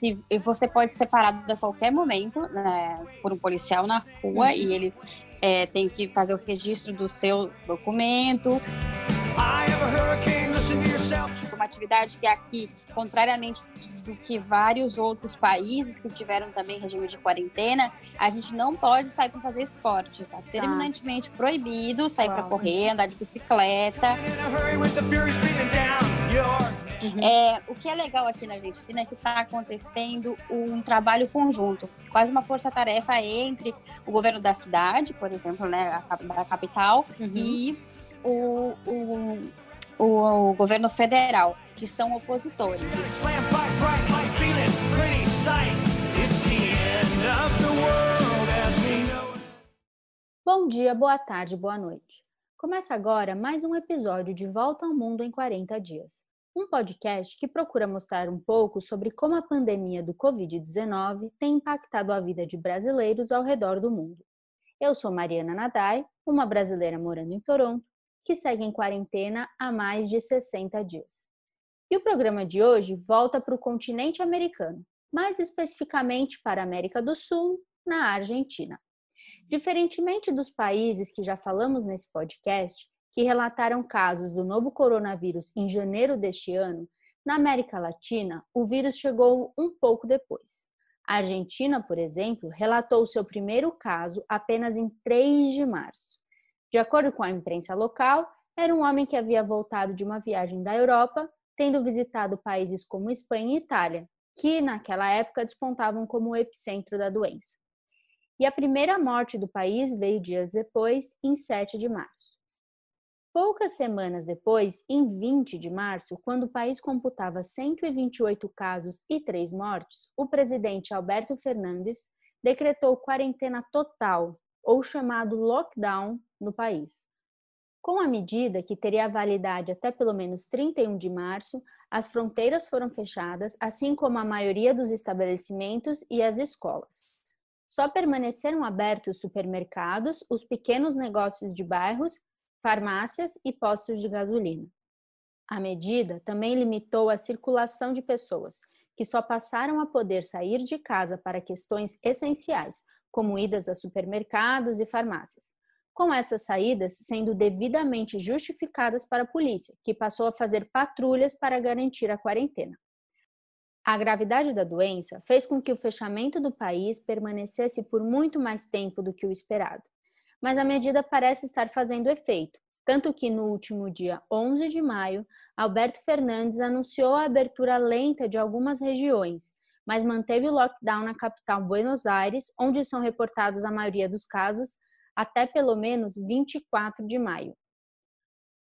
se você pode ser parado a qualquer momento né, por um policial na rua uhum. e ele é, tem que fazer o registro do seu documento. Uma atividade que aqui, contrariamente do que vários outros países que tiveram também regime de quarentena, a gente não pode sair para fazer esporte. Tá terminantemente ah. proibido sair para correr, andar de bicicleta. Uhum. É, o que é legal aqui na Argentina é que está acontecendo um trabalho conjunto, quase uma força-tarefa entre o governo da cidade, por exemplo, né, da capital, uhum. e o, o, o, o governo federal, que são opositores. Bom dia, boa tarde, boa noite. Começa agora mais um episódio de Volta ao Mundo em 40 Dias um podcast que procura mostrar um pouco sobre como a pandemia do Covid-19 tem impactado a vida de brasileiros ao redor do mundo. Eu sou Mariana Nadai, uma brasileira morando em Toronto, que segue em quarentena há mais de 60 dias. E o programa de hoje volta para o continente americano, mais especificamente para a América do Sul, na Argentina. Diferentemente dos países que já falamos nesse podcast, que relataram casos do novo coronavírus em janeiro deste ano, na América Latina, o vírus chegou um pouco depois. A Argentina, por exemplo, relatou seu primeiro caso apenas em 3 de março. De acordo com a imprensa local, era um homem que havia voltado de uma viagem da Europa, tendo visitado países como Espanha e Itália, que naquela época despontavam como o epicentro da doença. E a primeira morte do país veio dias depois, em 7 de março. Poucas semanas depois, em 20 de março, quando o país computava 128 casos e 3 mortes, o presidente Alberto Fernandes decretou quarentena total, ou chamado lockdown, no país. Com a medida, que teria validade até pelo menos 31 de março, as fronteiras foram fechadas, assim como a maioria dos estabelecimentos e as escolas. Só permaneceram abertos os supermercados, os pequenos negócios de bairros farmácias e postos de gasolina. A medida também limitou a circulação de pessoas, que só passaram a poder sair de casa para questões essenciais, como idas a supermercados e farmácias. Com essas saídas sendo devidamente justificadas para a polícia, que passou a fazer patrulhas para garantir a quarentena. A gravidade da doença fez com que o fechamento do país permanecesse por muito mais tempo do que o esperado mas a medida parece estar fazendo efeito, tanto que no último dia 11 de maio, Alberto Fernandes anunciou a abertura lenta de algumas regiões, mas manteve o lockdown na capital Buenos Aires, onde são reportados a maioria dos casos, até pelo menos 24 de maio.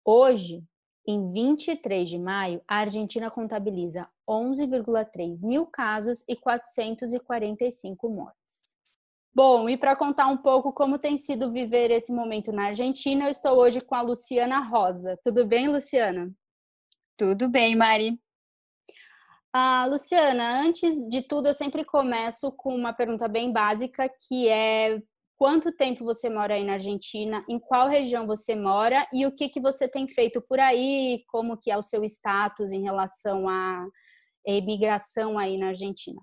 Hoje, em 23 de maio, a Argentina contabiliza 11,3 mil casos e 445 mortes. Bom, e para contar um pouco como tem sido viver esse momento na Argentina, eu estou hoje com a Luciana Rosa. Tudo bem, Luciana? Tudo bem, Mari. Ah, Luciana, antes de tudo, eu sempre começo com uma pergunta bem básica, que é quanto tempo você mora aí na Argentina, em qual região você mora e o que, que você tem feito por aí, como que é o seu status em relação à imigração aí na Argentina?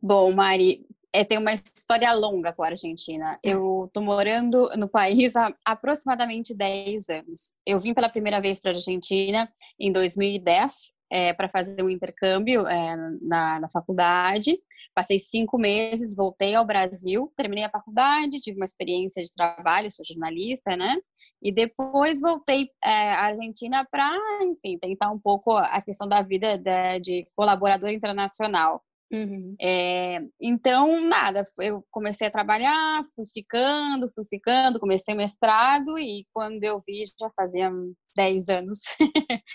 Bom, Mari, é, tem uma história longa com a Argentina. É. Eu tô morando no país há aproximadamente 10 anos. Eu vim pela primeira vez para a Argentina em 2010 é, para fazer um intercâmbio é, na, na, faculdade. Passei cinco meses, voltei ao Brasil, terminei a faculdade, tive uma experiência de trabalho, sou jornalista, né? E depois voltei é, à Argentina para, enfim, tentar um pouco a questão da vida de, de colaborador internacional. Uhum. É, então, nada, eu comecei a trabalhar, fui ficando, fui ficando, comecei mestrado e quando eu vi já fazia 10 anos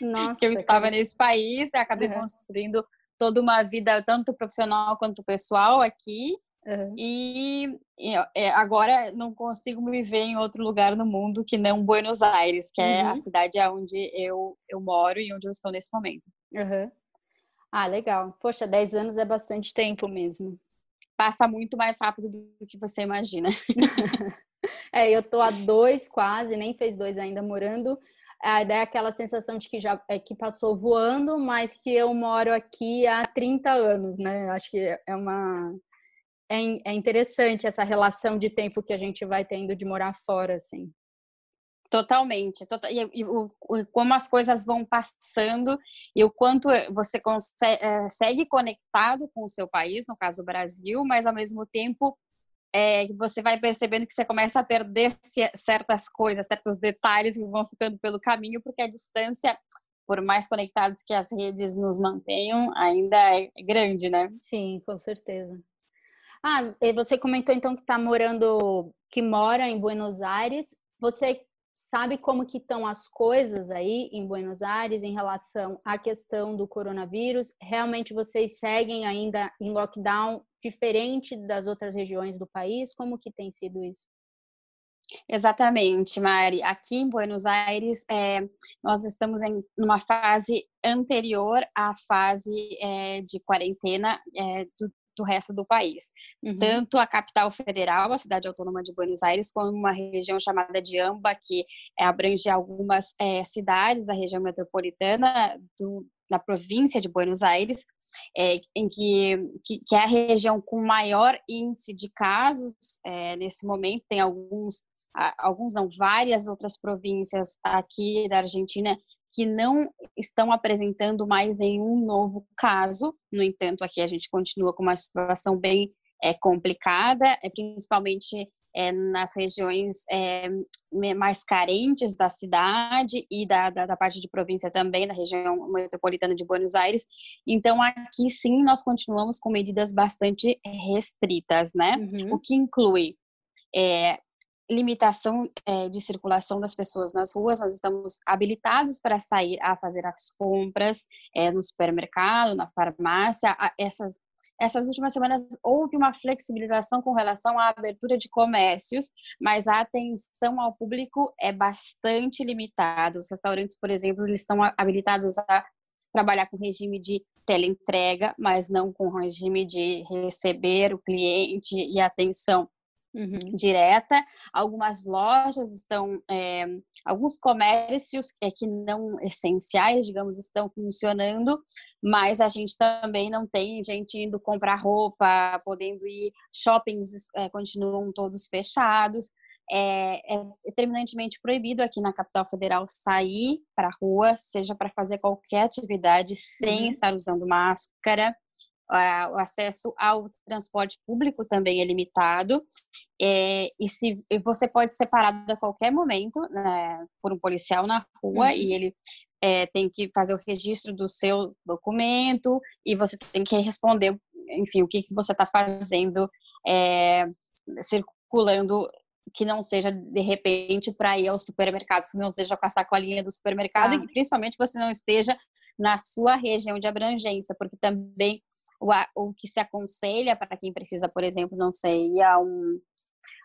Nossa, que eu estava que... nesse país, acabei uhum. construindo toda uma vida, tanto profissional quanto pessoal aqui. Uhum. E, e é, agora não consigo me ver em outro lugar no mundo que não Buenos Aires, que é a uhum. cidade onde eu, eu moro e onde eu estou nesse momento. Uhum. Ah, legal. Poxa, 10 anos é bastante tempo mesmo. Passa muito mais rápido do que você imagina. é, eu tô há dois quase, nem fez dois ainda morando a ideia é aquela sensação de que já é, que passou voando, mas que eu moro aqui há 30 anos, né? Acho que é uma é, é interessante essa relação de tempo que a gente vai tendo de morar fora, assim. Totalmente. Tota, e, e o, como as coisas vão passando e o quanto você consegue, é, segue conectado com o seu país, no caso o Brasil, mas ao mesmo tempo é, você vai percebendo que você começa a perder certas coisas, certos detalhes que vão ficando pelo caminho, porque a distância, por mais conectados que as redes nos mantenham, ainda é grande, né? Sim, com certeza. Ah, você comentou então que está morando, que mora em Buenos Aires. Você sabe como que estão as coisas aí em Buenos Aires em relação à questão do coronavírus? Realmente vocês seguem ainda em lockdown diferente das outras regiões do país? Como que tem sido isso? Exatamente, Mari. Aqui em Buenos Aires, é, nós estamos em uma fase anterior à fase é, de quarentena é, do, do resto do país. Uhum. Tanto a capital federal, a cidade autônoma de Buenos Aires, como uma região chamada de Amba, que abrange algumas é, cidades da região metropolitana do, da província de Buenos Aires, é, em que, que, que, é a região com maior índice de casos é, nesse momento. Tem alguns, alguns não, várias outras províncias aqui da Argentina que não estão apresentando mais nenhum novo caso. No entanto, aqui a gente continua com uma situação bem é, complicada, é, principalmente é, nas regiões é, mais carentes da cidade e da, da, da, parte de província também, da região metropolitana de Buenos Aires. Então, aqui sim, nós continuamos com medidas bastante restritas, né? Uhum. O que inclui é, limitação é, de circulação das pessoas nas ruas, nós estamos habilitados para sair a fazer as compras é, no supermercado, na farmácia. Essas, essas últimas semanas houve uma flexibilização com relação à abertura de comércios, mas a atenção ao público é bastante limitada. Os restaurantes, por exemplo, eles estão habilitados a trabalhar com regime de teleentrega, mas não com regime de receber o cliente e atenção Uhum. direta. Algumas lojas estão, é, alguns comércios é, que não essenciais, digamos, estão funcionando, mas a gente também não tem gente indo comprar roupa, podendo ir, shoppings é, continuam todos fechados. É, é terminantemente proibido aqui na capital federal sair para a rua, seja para fazer qualquer atividade sem uhum. estar usando máscara o acesso ao transporte público também é limitado é, e se você pode ser parado a qualquer momento né, por um policial na rua uhum. e ele é, tem que fazer o registro do seu documento e você tem que responder, enfim, o que, que você está fazendo é, circulando que não seja de repente para ir ao supermercado, se não esteja com a sacolinha do supermercado ah. e principalmente você não esteja na sua região de abrangência, porque também o, o que se aconselha para quem precisa, por exemplo, não sei, ir a um,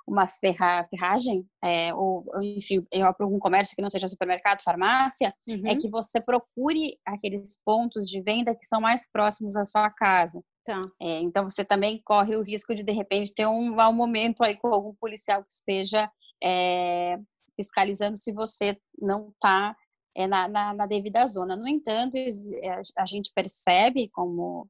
uma ferra, ferragem, é, ou, enfim, para algum comércio que não seja supermercado, farmácia, é uhum. é que você procure aqueles pontos de venda que são mais próximos da sua casa. Tá. É, então você também corre o risco de de repente ter um mau momento aí com algum policial que esteja é, fiscalizando se você não está é, na, na, na, devida zona. No entanto, é, a gente percebe como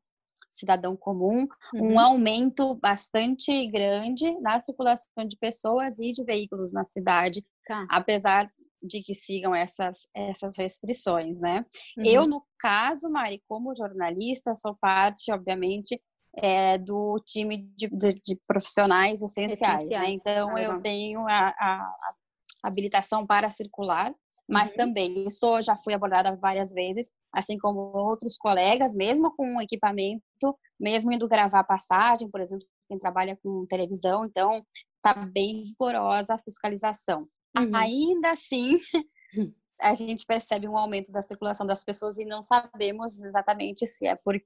cidadão comum, uhum. um aumento bastante grande na circulação de pessoas e de veículos na cidade, tá. apesar de que sigam essas, essas restrições, né? Uhum. Eu, no caso, Mari, como jornalista, sou parte, obviamente, é, do time de, de, de profissionais essenciais, né? essenciais. Né? Então, eu tenho a, a, a habilitação para circular, mas uhum. também sou, já fui abordada várias vezes, assim como outros colegas, mesmo com equipamento, mesmo indo gravar passagem, por exemplo, quem trabalha com televisão, então tá bem rigorosa a fiscalização. Uhum. Ainda assim, a gente percebe um aumento da circulação das pessoas e não sabemos exatamente se é por,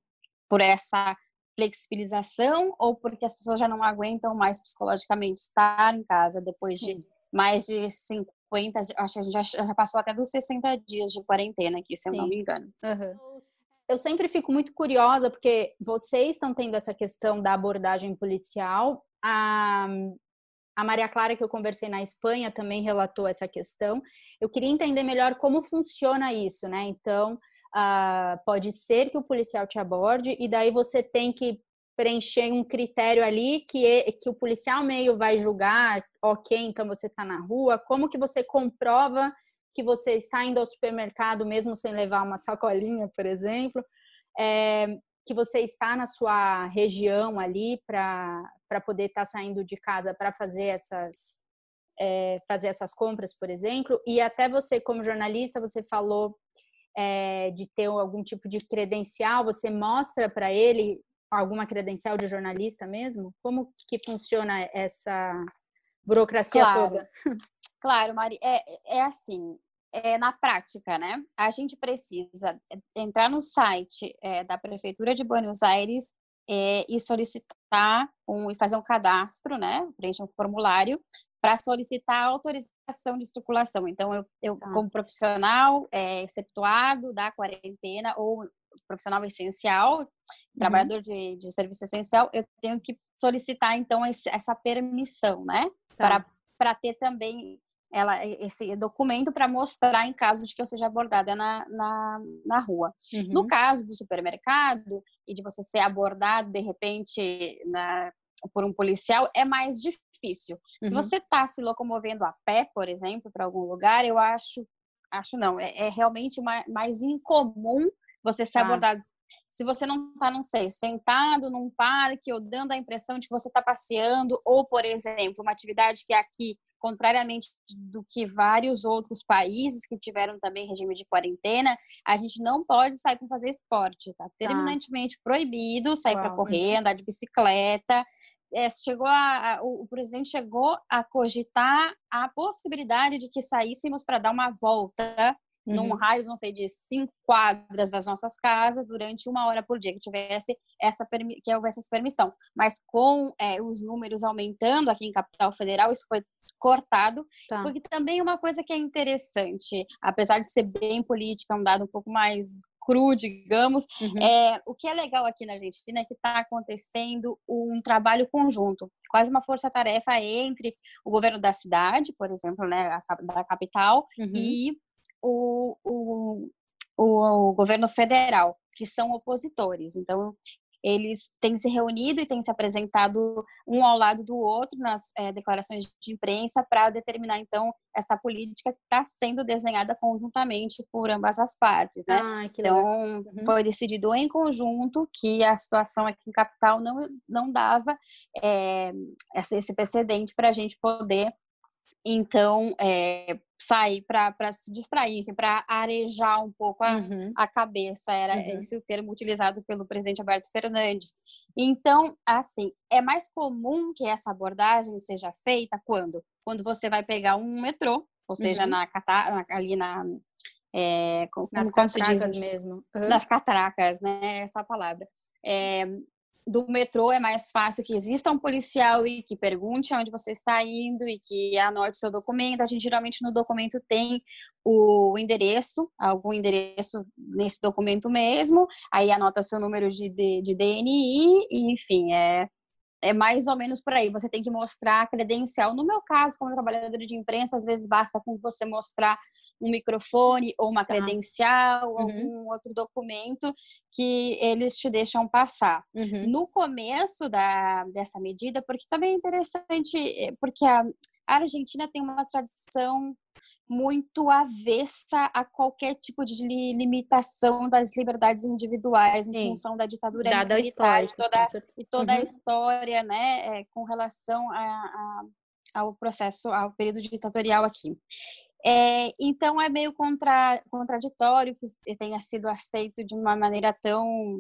por essa flexibilização ou porque as pessoas já não aguentam mais psicologicamente estar em casa depois Sim. de mais de cinco 50, acho que a gente já, já passou até dos 60 dias de quarentena aqui, se Sim. eu não me engano. Uhum. Eu sempre fico muito curiosa, porque vocês estão tendo essa questão da abordagem policial. A, a Maria Clara, que eu conversei na Espanha, também relatou essa questão. Eu queria entender melhor como funciona isso, né? Então, uh, pode ser que o policial te aborde e daí você tem que preencher um critério ali que, é, que o policial meio vai julgar, ok, então você está na rua. Como que você comprova que você está indo ao supermercado mesmo sem levar uma sacolinha, por exemplo? É, que você está na sua região ali para poder estar tá saindo de casa para fazer essas é, fazer essas compras, por exemplo, e até você como jornalista você falou é, de ter algum tipo de credencial, você mostra para ele alguma credencial de jornalista mesmo? Como que funciona essa burocracia claro. toda? Claro, Mari, é, é assim, é, na prática, né? A gente precisa entrar no site é, da Prefeitura de Buenos Aires é, e solicitar um, e fazer um cadastro, né? Preencher um formulário para solicitar autorização de circulação. Então, eu, eu tá. como profissional é, exceptuado da quarentena ou profissional essencial, uhum. trabalhador de, de serviço essencial, eu tenho que solicitar, então, esse, essa permissão, né? Tá. Para ter também ela, esse documento para mostrar em caso de que eu seja abordada na, na, na rua. Uhum. No caso do supermercado e de você ser abordado de repente na, por um policial, é mais difícil. Uhum. Se você está se locomovendo a pé, por exemplo, para algum lugar, eu acho, acho não, é, é realmente mais, mais incomum você ser abordado. Se você não está, não sei, sentado num parque ou dando a impressão de que você está passeando, ou, por exemplo, uma atividade que é aqui contrariamente do que vários outros países que tiveram também regime de quarentena, a gente não pode sair para fazer esporte, tá? Terminantemente tá. proibido sair para correr, andar de bicicleta. É, chegou a, a, o, o presidente chegou a cogitar a possibilidade de que saíssemos para dar uma volta uhum. num raio, não sei, de cinco quadras das nossas casas durante uma hora por dia, que tivesse essa que houvesse essa permissão. Mas com é, os números aumentando aqui em Capital Federal, isso foi cortado, tá. porque também uma coisa que é interessante, apesar de ser bem política, um dado um pouco mais cru, digamos, uhum. é, o que é legal aqui na Argentina é que está acontecendo um trabalho conjunto, quase uma força-tarefa entre o governo da cidade, por exemplo, né, da capital, uhum. e o, o, o, o governo federal, que são opositores. Então, eles têm se reunido e têm se apresentado um ao lado do outro nas é, declarações de imprensa para determinar então essa política que está sendo desenhada conjuntamente por ambas as partes, né? Ah, então uhum. foi decidido em conjunto que a situação aqui em capital não não dava é, esse precedente para a gente poder então é, sair para se distrair, para arejar um pouco a, uhum. a cabeça, era uhum. esse o termo utilizado pelo presidente Alberto Fernandes. Então, assim, é mais comum que essa abordagem seja feita quando? Quando você vai pegar um metrô, ou seja, uhum. na, ali na é, como, nas como catracas mesmo. Nas catracas, né? Essa palavra. É, do metrô é mais fácil que exista um policial e que pergunte onde você está indo e que anote seu documento. A gente geralmente no documento tem o endereço, algum endereço nesse documento mesmo, aí anota seu número de, de, de DNI, e, enfim, é, é mais ou menos por aí. Você tem que mostrar a credencial. No meu caso, como trabalhadora de imprensa, às vezes basta com você mostrar um microfone ou uma tá. credencial, uhum. algum outro documento que eles te deixam passar. Uhum. No começo da, dessa medida, porque também é interessante, eh, porque a, a Argentina tem uma tradição muito avessa a qualquer tipo de limitação das liberdades individuais em Sim. função da ditadura Dada militar e toda, e toda uhum. a história, né, é, com relação a, a, ao processo, ao período ditatorial aqui. É, então é meio contra, contraditório que tenha sido aceito de uma maneira tão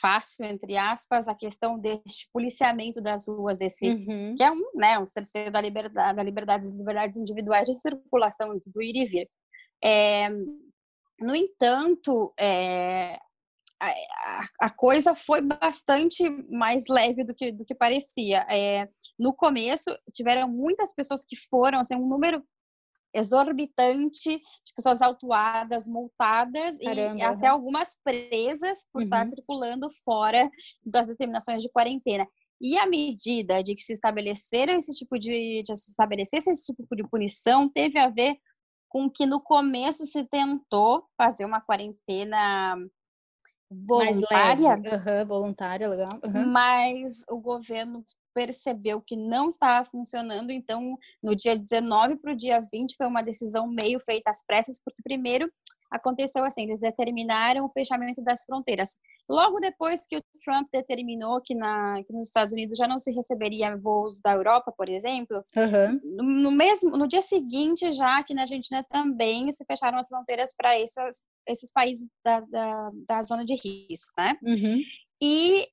fácil, entre aspas, a questão deste policiamento das ruas, desse uhum. que é um, né, um cerceio da liberdade, da liberdade, das liberdades individuais de circulação, do ir e vir. É, no entanto, é, a, a, coisa foi bastante mais leve do que, do que parecia. É, no começo, tiveram muitas pessoas que foram, assim, um número exorbitante de pessoas autuadas, multadas Caramba, e até algumas presas por uhum. estar circulando fora das determinações de quarentena. E a medida de que se estabeleceram esse tipo de, de se estabelecesse esse tipo de punição teve a ver com que no começo se tentou fazer uma quarentena voluntária, uhum, voluntária, legal. Uhum. mas o governo percebeu que não estava funcionando, então no dia 19 para o dia 20 foi uma decisão meio feita às pressas, porque primeiro aconteceu assim, eles determinaram o fechamento das fronteiras. Logo depois que o Trump determinou que, na, que nos Estados Unidos já não se receberia voos da Europa, por exemplo, uhum. no, no, mesmo no dia seguinte já que na Argentina também se fecharam as fronteiras para esses países da, da, da, zona de risco, né? Uhum. E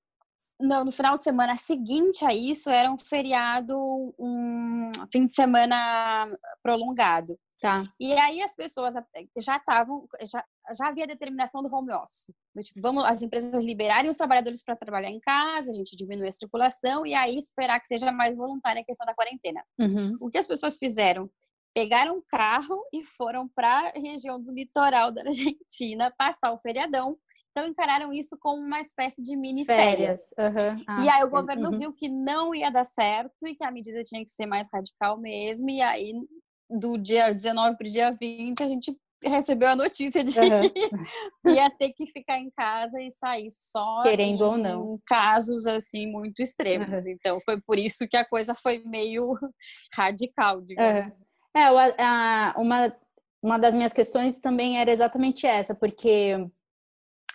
no, no, final de semana seguinte a isso era um feriado, um fim de semana prolongado. Tá. E aí as pessoas já estavam, já, já havia determinação do home office. Do tipo, vamos as empresas liberarem os trabalhadores para trabalhar em casa, a gente diminuir a circulação e aí esperar que seja mais voluntária a questão da quarentena. Uhum. O que as pessoas fizeram? Pegaram um carro e foram para a região do litoral da Argentina passar o feriadão. Então encararam isso como uma espécie de mini férias. férias. Uhum. Ah, e aí o governo uhum. viu que não ia dar certo e que a medida tinha que ser mais radical mesmo. E aí do dia 19 para o dia 20, a gente recebeu a notícia de uhum. que ia ter que ficar em casa e sair só querendo ou não casos assim muito extremos. Uhum. Então foi por isso que a coisa foi meio radical, digamos. Uhum. É, a, uma uma das minhas questões também era exatamente essa, porque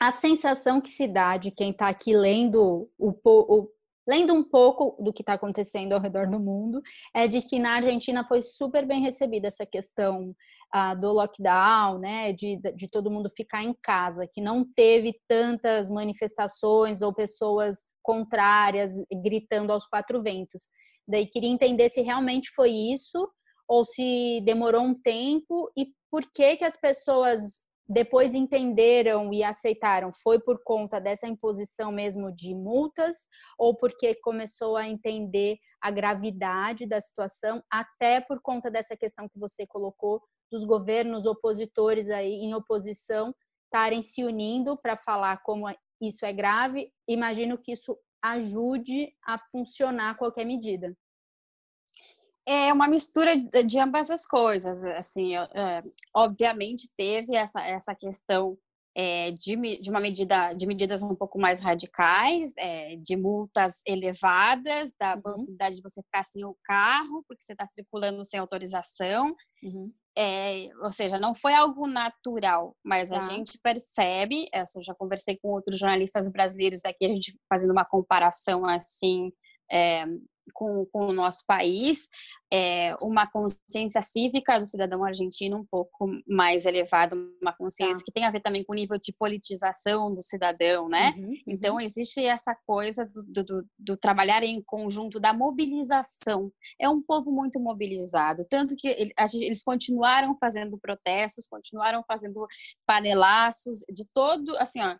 a sensação que se dá de quem está aqui lendo o, o lendo um pouco do que está acontecendo ao redor do mundo, é de que na Argentina foi super bem recebida essa questão ah, do lockdown, né, de, de todo mundo ficar em casa, que não teve tantas manifestações ou pessoas contrárias gritando aos quatro ventos. Daí queria entender se realmente foi isso ou se demorou um tempo e por que que as pessoas depois entenderam e aceitaram? Foi por conta dessa imposição mesmo de multas ou porque começou a entender a gravidade da situação, até por conta dessa questão que você colocou dos governos opositores aí em oposição estarem se unindo para falar como isso é grave? Imagino que isso ajude a funcionar qualquer medida é uma mistura de ambas as coisas. Assim, é, obviamente teve essa, essa questão é, de, de uma medida de medidas um pouco mais radicais, é, de multas elevadas, da uhum. possibilidade de você ficar sem o carro porque você está circulando sem autorização. Uhum. É, ou seja, não foi algo natural, mas tá. a gente percebe. Essa, eu já conversei com outros jornalistas brasileiros aqui, a gente fazendo uma comparação assim é, com, com o nosso país, é, uma consciência cívica do cidadão argentino um pouco mais elevada, uma consciência tá. que tem a ver também com o nível de politização do cidadão, né? Uhum, uhum. Então, existe essa coisa do, do, do, trabalhar em conjunto, da mobilização. É um povo muito mobilizado, tanto que eles continuaram fazendo protestos, continuaram fazendo panelaços, de todo, assim, ó,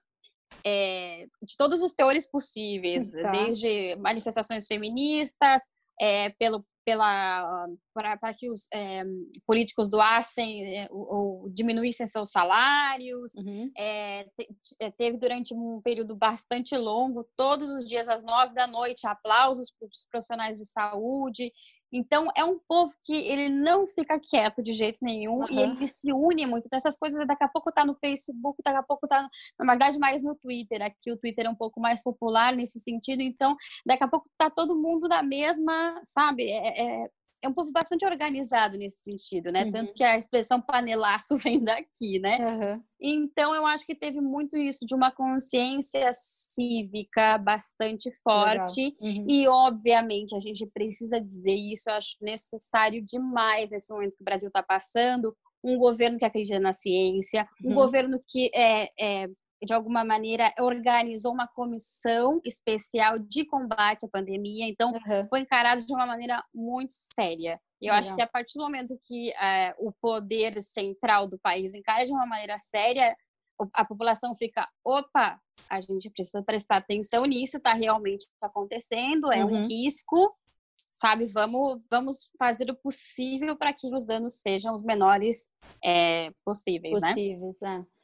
é, de todos os teores possíveis, tá. desde manifestações feministas, é, pelo, pela para que os é, políticos doassem é, ou, ou, diminuíssem seus salários. Uhum. É, te, é, teve durante um período bastante longo, todos os dias às nove da noite, aplausos para os profissionais de saúde. Então, é um povo que ele não fica quieto de jeito nenhum uhum. e ele se une muito. Então, essas coisas daqui a pouco tá no Facebook, daqui a pouco tá, na verdade, mais no Twitter. Aqui o Twitter é um pouco mais popular nesse sentido. Então, daqui a pouco tá todo mundo na mesma, sabe? É, é, é um povo bastante organizado nesse sentido, né? Uhum. Tanto que a expressão panelaço vem daqui, né? Uhum. Então, eu acho que teve muito isso, de uma consciência cívica bastante forte. Uhum. E, obviamente, a gente precisa dizer isso, eu acho necessário demais nesse momento que o Brasil está passando. Um governo que acredita na ciência, um uhum. governo que é, é de alguma maneira, organizou uma comissão especial de combate à pandemia. Então, uhum. foi encarado de uma maneira muito séria. E eu Legal. acho que a partir do momento que é, o poder central do país encara de uma maneira séria, a população fica, opa, a gente precisa prestar atenção nisso, está realmente acontecendo, é uhum. um risco, sabe? Vamos, vamos fazer o possível para que os danos sejam os menores é, possíveis, possíveis, né? É.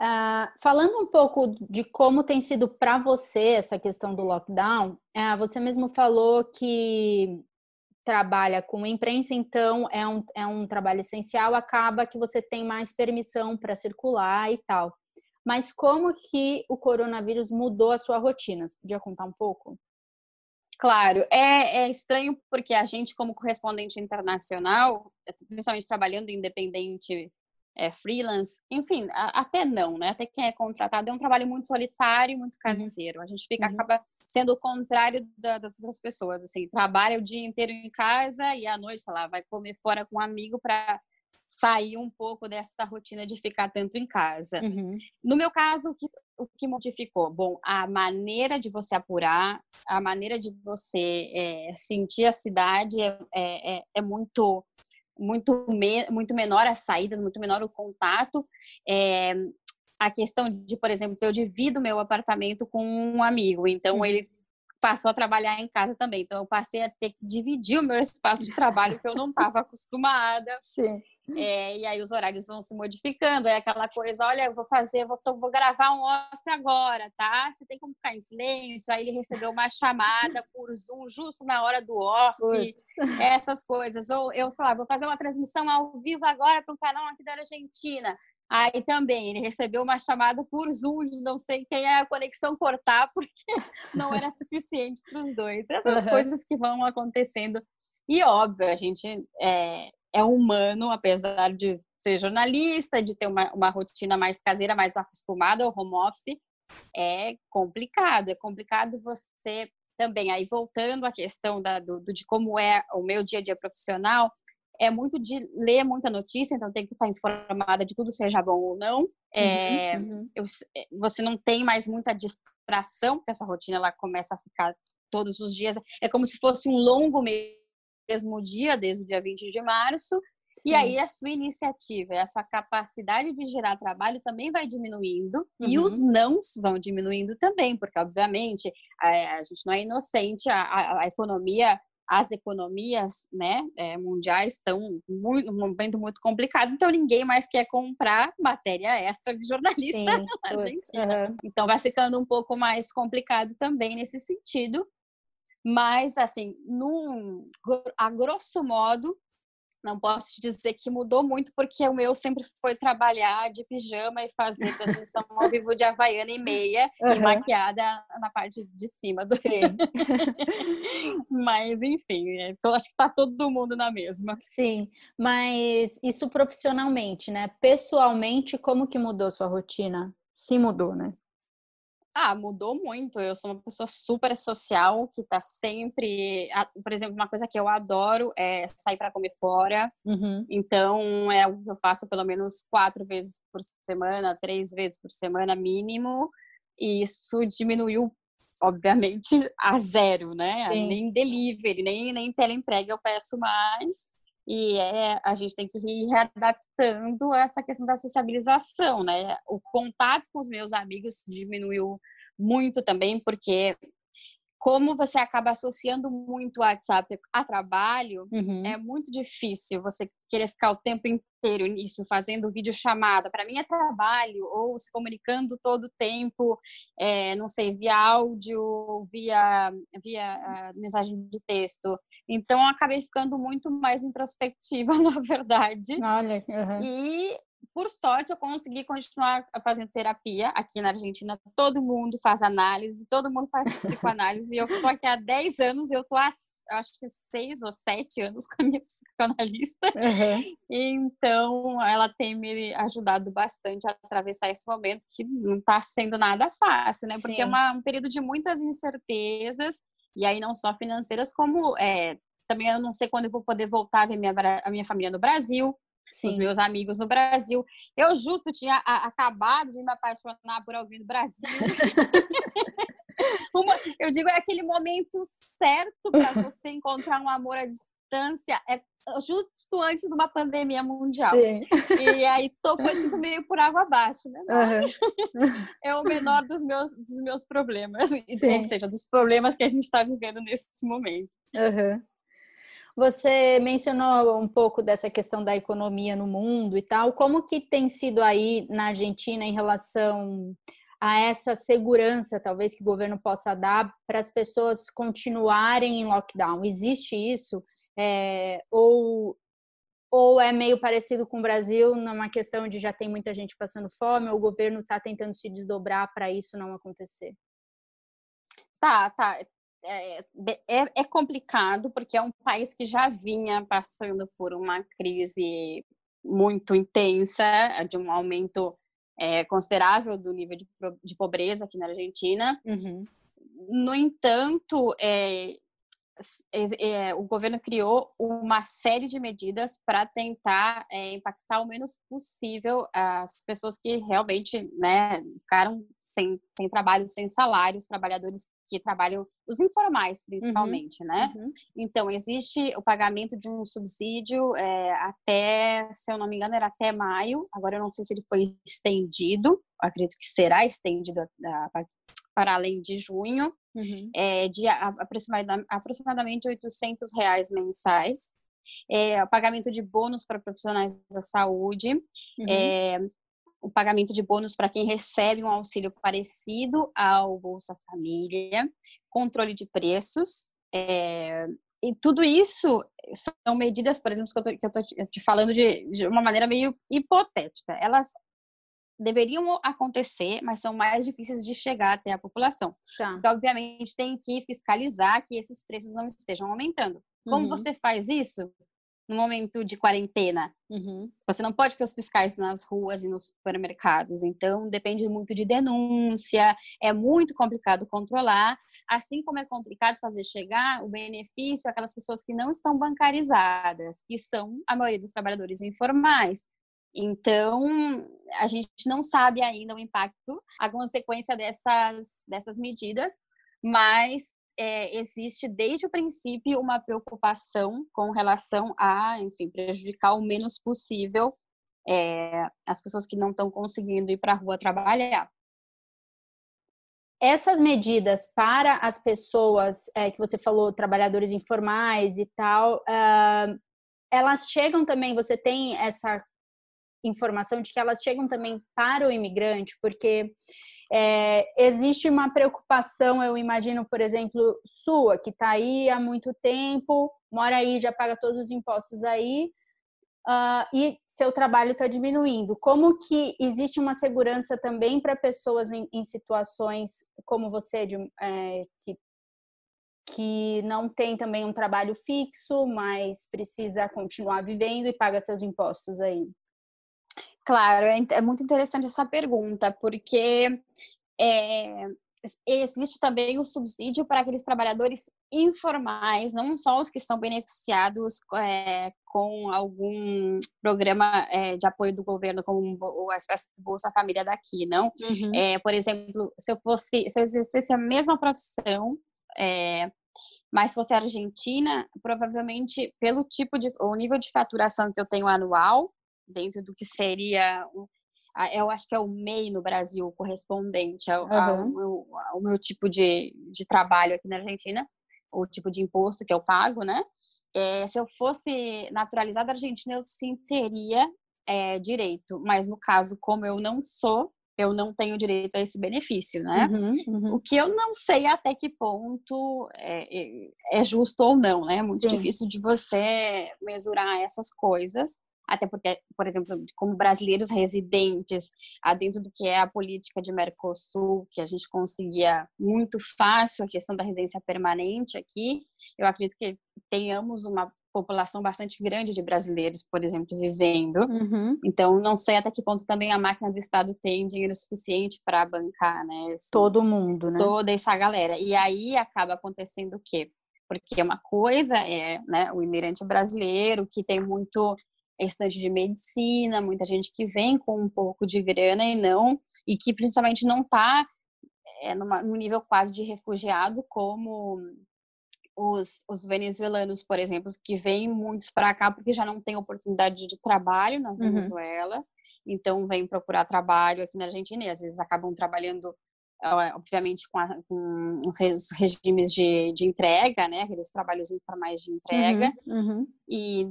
Uh, falando um pouco de como tem sido para você essa questão do lockdown, uh, você mesmo falou que trabalha com imprensa, então é um, é um trabalho essencial, acaba que você tem mais permissão para circular e tal. Mas como que o coronavírus mudou a sua rotina? Você podia contar um pouco? Claro, é, é estranho porque a gente, como correspondente internacional, principalmente trabalhando independente é, freelance, enfim, a, até não, né? Até quem é contratado é um trabalho muito solitário, muito uhum. canseiro. A gente fica, uhum. acaba sendo o contrário da, das outras pessoas, assim, trabalha o dia inteiro em casa e à noite, sei lá, vai comer fora com um amigo para sair um pouco dessa rotina de ficar tanto em casa. Uhum. No meu caso, o que, o que modificou? Bom, a maneira de você apurar, a maneira de você é, sentir a cidade é, é, é muito muito, me, muito menor as saídas, muito menor o contato. É, a questão de, por exemplo, eu divido meu apartamento com um amigo, então uhum. ele passou a trabalhar em casa também. Então eu passei a ter que dividir o meu espaço de trabalho que eu não estava acostumada. Sim. É, e aí os horários vão se modificando, é aquela coisa, olha, eu vou fazer, vou, vou gravar um off agora, tá? Você tem como ficar em silêncio, aí ele recebeu uma chamada por Zoom justo na hora do off, essas coisas. Ou eu, sei lá, vou fazer uma transmissão ao vivo agora para um canal aqui da Argentina. Aí também ele recebeu uma chamada por Zoom, não sei quem é a conexão cortar, porque não era suficiente para os dois. Essas uhum. coisas que vão acontecendo. E óbvio, a gente é, é humano, apesar de ser jornalista, de ter uma, uma rotina mais caseira, mais acostumada ao home office, é complicado. É complicado você também. Aí, voltando à questão da, do, de como é o meu dia a dia profissional, é muito de ler muita notícia, então tem que estar informada de tudo, seja bom ou não. É, uhum, uhum. Eu, é, você não tem mais muita distração, porque essa rotina ela começa a ficar todos os dias. É como se fosse um longo mesmo dia, desde o dia 20 de março, Sim. E aí a sua iniciativa, a sua capacidade de gerar trabalho também vai diminuindo uhum. e os nãos vão diminuindo também, porque obviamente a, a gente não é inocente, a, a, a economia as economias né, é, mundiais estão muito, um momento muito complicado, então ninguém mais quer comprar matéria extra de jornalista Sim, na Argentina. Uhum. Então vai ficando um pouco mais complicado também nesse sentido. Mas, assim, num, a grosso modo, não posso te dizer que mudou muito, porque o meu sempre foi trabalhar de pijama e fazer transmissão ao vivo de Havaiana e meia uhum. e maquiada na parte de cima do Sim. mas, enfim, então, acho que está todo mundo na mesma. Sim, mas isso profissionalmente, né? Pessoalmente, como que mudou sua rotina? Se mudou, né? Ah, mudou muito. Eu sou uma pessoa super social, que tá sempre. Por exemplo, uma coisa que eu adoro é sair para comer fora. Uhum. Então, é algo que eu faço pelo menos quatro vezes por semana, três vezes por semana, mínimo. E isso diminuiu, obviamente, a zero, né? Sim. Nem delivery, nem, nem teleentrega eu peço mais. E é, a gente tem que ir readaptando essa questão da sociabilização, né? O contato com os meus amigos diminuiu muito também, porque como você acaba associando muito o WhatsApp a trabalho, uhum. é muito difícil você querer ficar o tempo inteiro nisso, fazendo videochamada. Para mim é trabalho, ou se comunicando todo o tempo, é, não sei, via áudio, via, via uh, mensagem de texto. Então, eu acabei ficando muito mais introspectiva, na verdade. Olha, uhum. E por sorte, eu consegui continuar fazendo terapia aqui na Argentina. Todo mundo faz análise, todo mundo faz psicoanálise. eu estou aqui há 10 anos e eu estou há, acho que 6 ou 7 anos com a minha psicoanalista. Uhum. Então, ela tem me ajudado bastante a atravessar esse momento que não está sendo nada fácil, né? Porque é Sim. é uma, um período de muitas incertezas, e aí não só financeiras, como é, também eu não sei quando eu vou poder voltar a ver minha, a minha família no Brasil Sim. os meus amigos no Brasil. Eu justo tinha acabado de me apaixonar por alguém no Brasil. Uma, eu digo, é aquele momento certo para você encontrar um amor à distância, é justo antes de uma pandemia mundial. Sim. E aí tô, foi tudo meio por água abaixo, né? Uhum. É o menor dos meus, dos meus problemas, Sim. ou seja, dos problemas que a gente está vivendo nesse momento. Uhum. Você mencionou um pouco dessa questão da economia no mundo e tal. Como que tem sido aí na Argentina em relação a essa segurança, talvez, que o governo possa dar para as pessoas continuarem em lockdown? Existe isso? É, ou, ou é meio parecido com o Brasil, numa questão de já tem muita gente passando fome, ou o governo está tentando se desdobrar para isso não acontecer? Tá, tá. É, é, é, complicado porque é um país que já vinha passando por uma crise muito intensa, de um aumento é, considerável do nível de, de, pobreza aqui na Argentina. Uhum. No entanto, é, é, o governo criou uma série de medidas para tentar é, impactar o menos possível as pessoas que realmente né, ficaram sem, sem trabalho, sem salário, os trabalhadores que trabalham, os informais principalmente, uhum, né? Uhum. Então, existe o pagamento de um subsídio é, até, se eu não me engano, era até maio, agora eu não sei se ele foi estendido, acredito que será estendido para além de junho, uhum. é, de aproximadamente 800 reais mensais. É, o pagamento de bônus para profissionais da saúde, uhum. é, o pagamento de bônus para quem recebe um auxílio parecido ao Bolsa Família, controle de preços, é, e tudo isso são medidas, por exemplo, que eu estou te falando de, de, uma maneira meio hipotética. Elas deveriam acontecer, mas são mais difíceis de chegar até a população. Tá. Então, obviamente, tem que fiscalizar que esses preços não estejam aumentando. Como uhum. você faz isso? No momento de quarentena. Uhum. Você não pode ter os fiscais nas ruas e nos supermercados, então depende muito de denúncia, é muito complicado controlar, assim como é complicado fazer chegar o benefício àquelas pessoas que não estão bancarizadas, que são a maioria dos trabalhadores informais. Então, a gente não sabe ainda o impacto, a consequência dessas, dessas medidas, mas é, existe desde o princípio uma preocupação com relação a, enfim, prejudicar o menos possível é, as pessoas que não estão conseguindo ir para a rua trabalhar. Essas medidas para as pessoas é, que você falou, trabalhadores informais e tal, uh, elas chegam também, você tem essa informação de que elas chegam também para o imigrante, porque é, existe uma preocupação, eu imagino, por exemplo, sua, que está aí há muito tempo, mora aí, já paga todos os impostos aí, uh, e seu trabalho está diminuindo. Como que existe uma segurança também para pessoas em, em, situações como você, de, é, que, que não tem também um trabalho fixo, mas precisa continuar vivendo e paga seus impostos aí? Claro, é, é muito interessante essa pergunta, porque é, existe também o subsídio para aqueles trabalhadores informais, não só os que são beneficiados é, com algum programa é, de apoio do governo, como a espécie de Bolsa Família daqui, não? Uhum. É, por exemplo, se eu fosse, se eu exercesse a mesma profissão, é, mas fosse argentina, provavelmente pelo tipo de, o nível de faturação que eu tenho anual, dentro do que seria eu acho que é o MEI no Brasil correspondente ao, uhum. ao, meu, ao meu, tipo de, de trabalho aqui na Argentina, o tipo de imposto que eu pago, né? É, se eu fosse naturalizada argentina, eu sim teria é, direito, mas no caso, como eu não sou, eu não tenho direito a esse benefício, né? Uhum, uhum. O que eu não sei até que ponto é, é, é justo ou não, né? É muito sim. difícil de você mesurar essas coisas até porque, por exemplo, como brasileiros residentes, dentro do que é a política de Mercosul, que a gente conseguia muito fácil a questão da residência permanente aqui, eu acredito que tenhamos uma população bastante grande de brasileiros, por exemplo, vivendo. Uhum. Então, não sei até que ponto também a máquina do Estado tem dinheiro suficiente para bancar, né? Esse, Todo mundo, né? Toda essa galera. E aí acaba acontecendo o quê? Porque uma coisa é né, o imigrante brasileiro, que tem muito estudante de medicina, muita gente que vem com um pouco de grana e não, e que principalmente não está é, numa, num nível quase de refugiado, como os, os venezuelanos, por exemplo, que vêm muitos para cá porque já não têm oportunidade de trabalho na uhum. Venezuela, uhum. então vêm procurar trabalho aqui na Argentina e às vezes acabam trabalhando obviamente com, a, com os regimes de, de entrega, né, aqueles trabalhos informais de entrega, uhum, uhum. e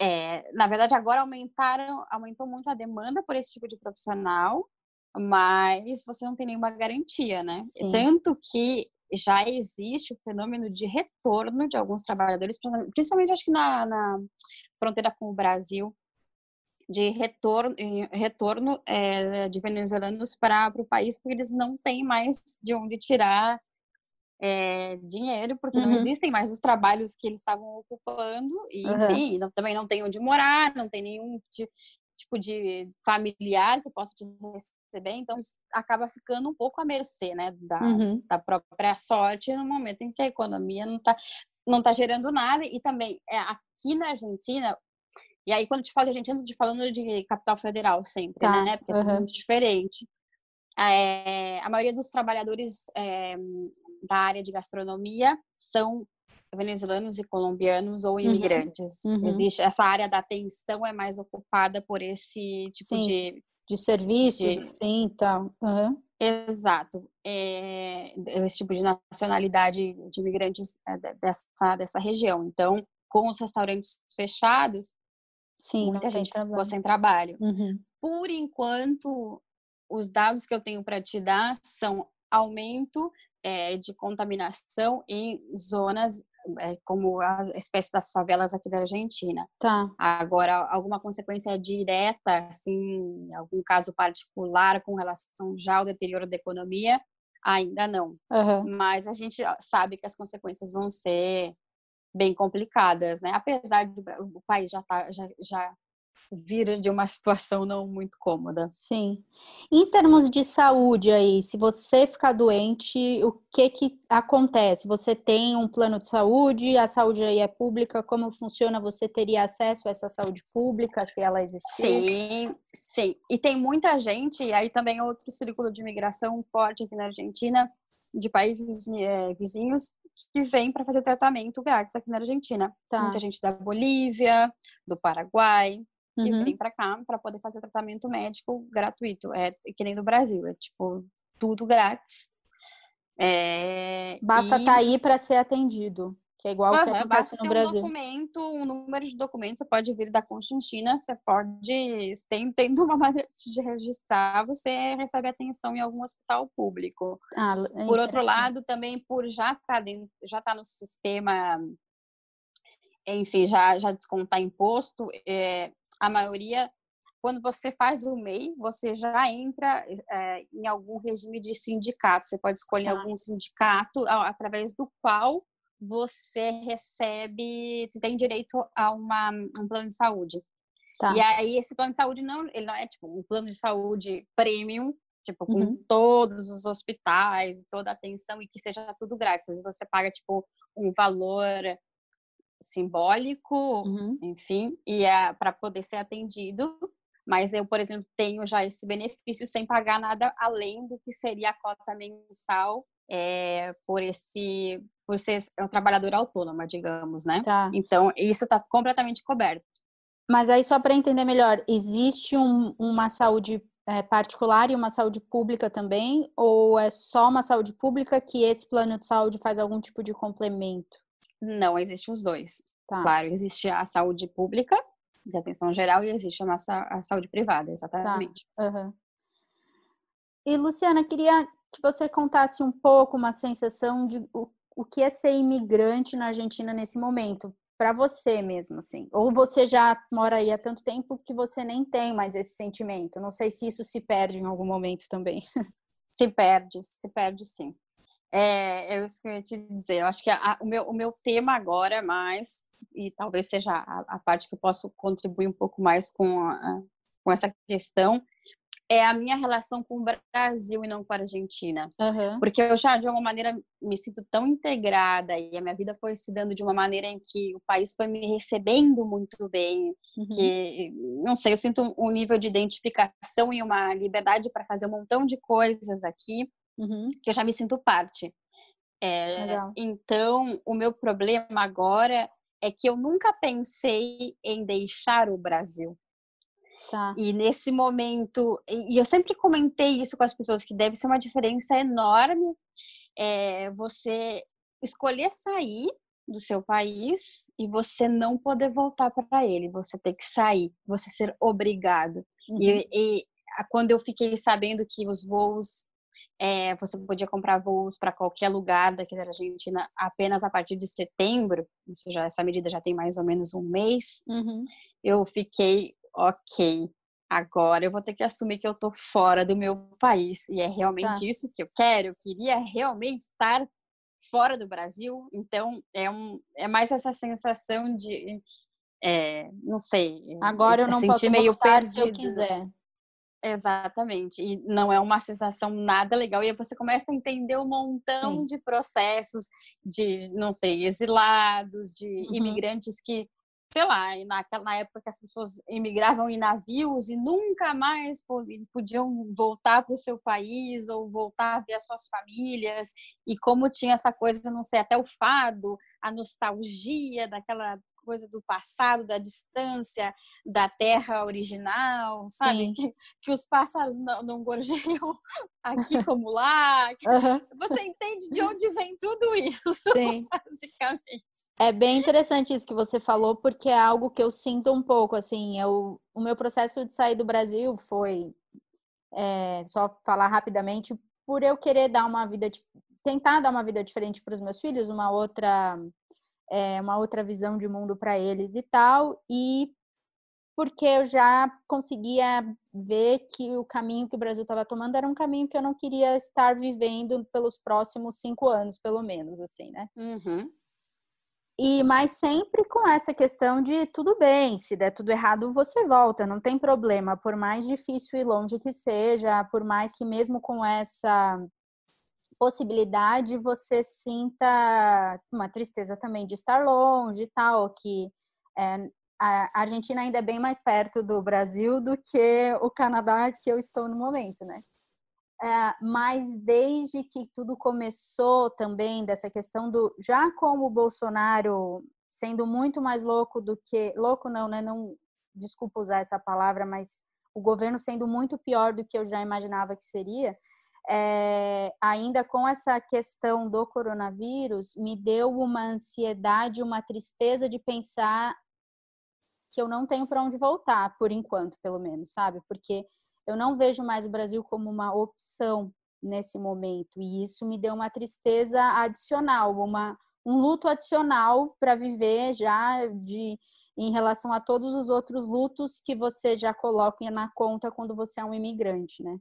é, na verdade agora aumentaram, aumentou muito a demanda por esse tipo de profissional, mas você não tem nenhuma garantia, né? Sim. Tanto que já existe o fenômeno de retorno de alguns trabalhadores, principalmente acho que na, na fronteira com o Brasil, de retorno, retorno é, de venezuelanos para o país, porque eles não têm mais de onde tirar é, dinheiro, porque uhum. não existem mais os trabalhos que eles estavam ocupando, e uhum. enfim, não, também não tem onde morar, não tem nenhum de, tipo de familiar que possa te receber, então acaba ficando um pouco à mercê, né, da, uhum. da própria sorte no momento em que a economia não está não tá gerando nada, e também é, aqui na Argentina e aí, quando te falo de Argentina, estou te falando de capital federal sempre, tá. né? Porque é muito diferente. É, a maioria dos trabalhadores é, da área de gastronomia são venezuelanos e colombianos ou uhum. imigrantes. Uhum. Existe essa área da atenção é mais ocupada por esse tipo sim. de de serviços, de... sim, então. Uhum. Exato. É, esse tipo de nacionalidade de imigrantes é, dessa, dessa região. Então, com os restaurantes fechados, Sim, muita gente ficou sem trabalho. Uhum. Por enquanto, os dados que eu tenho para te dar são aumento é, de contaminação em zonas é, como a espécie das favelas aqui da Argentina. Tá. Agora, alguma consequência direta, assim, algum caso particular com relação já ao deterioro da economia, ainda não. Uhum. Mas a gente sabe que as consequências vão ser bem complicadas, né? Apesar de o país já tá, já, já vir de uma situação não muito cômoda. Sim. Em termos de saúde aí, se você ficar doente, o que que acontece? Você tem um plano de saúde, a saúde aí é pública, como funciona? Você teria acesso a essa saúde pública se ela existir? Sim, sim. E tem muita gente, e aí também outro círculo de imigração forte aqui na Argentina, de países é, vizinhos, que vem para fazer tratamento grátis aqui na Argentina. Tá. Muita gente da Bolívia, do Paraguai, que uhum. vem para cá para poder fazer tratamento médico gratuito. É que nem do Brasil, é tipo tudo grátis. É, Basta estar tá aí para ser atendido. Que é igual uhum, que acontece no Brasil. um documento, um número de documentos, você pode vir da Constantina, você pode, tem, tendo uma maneira de registrar, você recebe atenção em algum hospital público. Ah, é por outro lado, também por já estar tá já tá no sistema, enfim, já, já descontar imposto, é, a maioria quando você faz o MEI, você já entra é, em algum regime de sindicato. Você pode escolher ah. algum sindicato através do qual você recebe, você tem direito a uma, um plano de saúde. Tá. E aí esse plano de saúde não, ele não é tipo um plano de saúde premium, tipo com uhum. todos os hospitais, toda a atenção e que seja tudo grátis. Você paga tipo um valor simbólico, uhum. enfim, e é para poder ser atendido. Mas eu, por exemplo, tenho já esse benefício sem pagar nada além do que seria a cota mensal é, por esse por ser um trabalhador autônoma, digamos, né? Tá. Então, isso está completamente coberto. Mas aí, só para entender melhor, existe um, uma saúde é, particular e uma saúde pública também? Ou é só uma saúde pública que esse plano de saúde faz algum tipo de complemento? Não, existem os dois. Tá. Claro, existe a saúde pública, de atenção geral, e existe a, nossa, a saúde privada, exatamente. Tá. Uhum. E, Luciana, queria que você contasse um pouco uma sensação de o, o que é ser imigrante na Argentina nesse momento, para você mesmo, assim. Ou você já mora aí há tanto tempo que você nem tem mais esse sentimento. Não sei se isso se perde em algum momento também. Se perde, se perde sim. É, eu ia te dizer, eu acho que a, o, meu, o meu tema agora mais, e talvez seja a, a parte que eu posso contribuir um pouco mais com, a, com essa questão, é a minha relação com o Brasil e não com a Argentina. Uhum. Porque eu já, de uma maneira, me sinto tão integrada e a minha vida foi se dando de uma maneira em que o país foi me recebendo muito bem, uhum. que, não sei, eu sinto um nível de identificação e uma liberdade para fazer um montão de coisas aqui, uhum. que eu já me sinto parte. É, então, o meu problema agora é que eu nunca pensei em deixar o Brasil. Tá. E nesse momento, e eu sempre comentei isso com as pessoas, que deve ser uma diferença enorme é, você escolher sair do seu país e você não poder voltar para ele, você ter que sair, você ser obrigado. Uhum. E, e, quando eu fiquei sabendo que os voos, é, você podia comprar voos para qualquer lugar daqui da Argentina apenas a partir de setembro, isso já essa medida já tem mais ou menos um mês, uhum. eu fiquei ok. Agora eu vou ter que assumir que eu tô fora do meu país e é realmente tá. isso que eu quero. Eu queria realmente estar fora do Brasil, então é, um, é mais essa sensação de, é, não sei, agora eu não posso meio perdido. se eu quiser. Exatamente, e não é uma sensação nada legal. E aí você começa a entender um montão Sim. de processos de, não sei, exilados, de uhum. imigrantes que sei lá, naquela, na época que as pessoas emigravam em navios e nunca mais podiam voltar para o seu país ou voltar a ver as suas famílias, e como tinha essa coisa, não sei, até o fado, a nostalgia daquela coisa do passado, da distância da terra original, sabe? Que, que, os pássaros não, não gorjeiam aqui como lá. Uhum. Você entende de onde vem tudo isso, Sim. basicamente. É bem interessante isso que você falou, porque é algo que eu sinto um pouco, assim, eu, o meu processo de sair do Brasil foi, é, só falar rapidamente, por eu querer dar uma vida, tentar dar uma vida diferente para os meus filhos, uma outra é, uma outra visão de mundo para eles e tal, e porque eu já conseguia ver que o caminho que o Brasil estava tomando era um caminho que eu não queria estar vivendo pelos próximos cinco anos, pelo menos, assim, né? Uhum. E mas sempre com essa questão de tudo bem, se der tudo errado, você volta, não tem problema, por mais difícil e longe que seja, por mais que mesmo com essa possibilidade você sinta uma tristeza também de estar longe e tal, que é, a Argentina ainda é bem mais perto do Brasil do que o Canadá que eu estou no momento, né? É, mas desde que tudo começou também dessa questão do já como o Bolsonaro sendo muito mais louco do que louco não, né? Não desculpa usar essa palavra, mas o governo sendo muito pior do que eu já imaginava que seria é, ainda com essa questão do coronavírus, me deu uma ansiedade, uma tristeza de pensar que eu não tenho para onde voltar, por enquanto, pelo menos, sabe? Porque eu não vejo mais o Brasil como uma opção nesse momento, e isso me deu uma tristeza adicional, uma, um luto adicional para viver já de em relação a todos os outros lutos que você já coloca na conta quando você é um imigrante, né?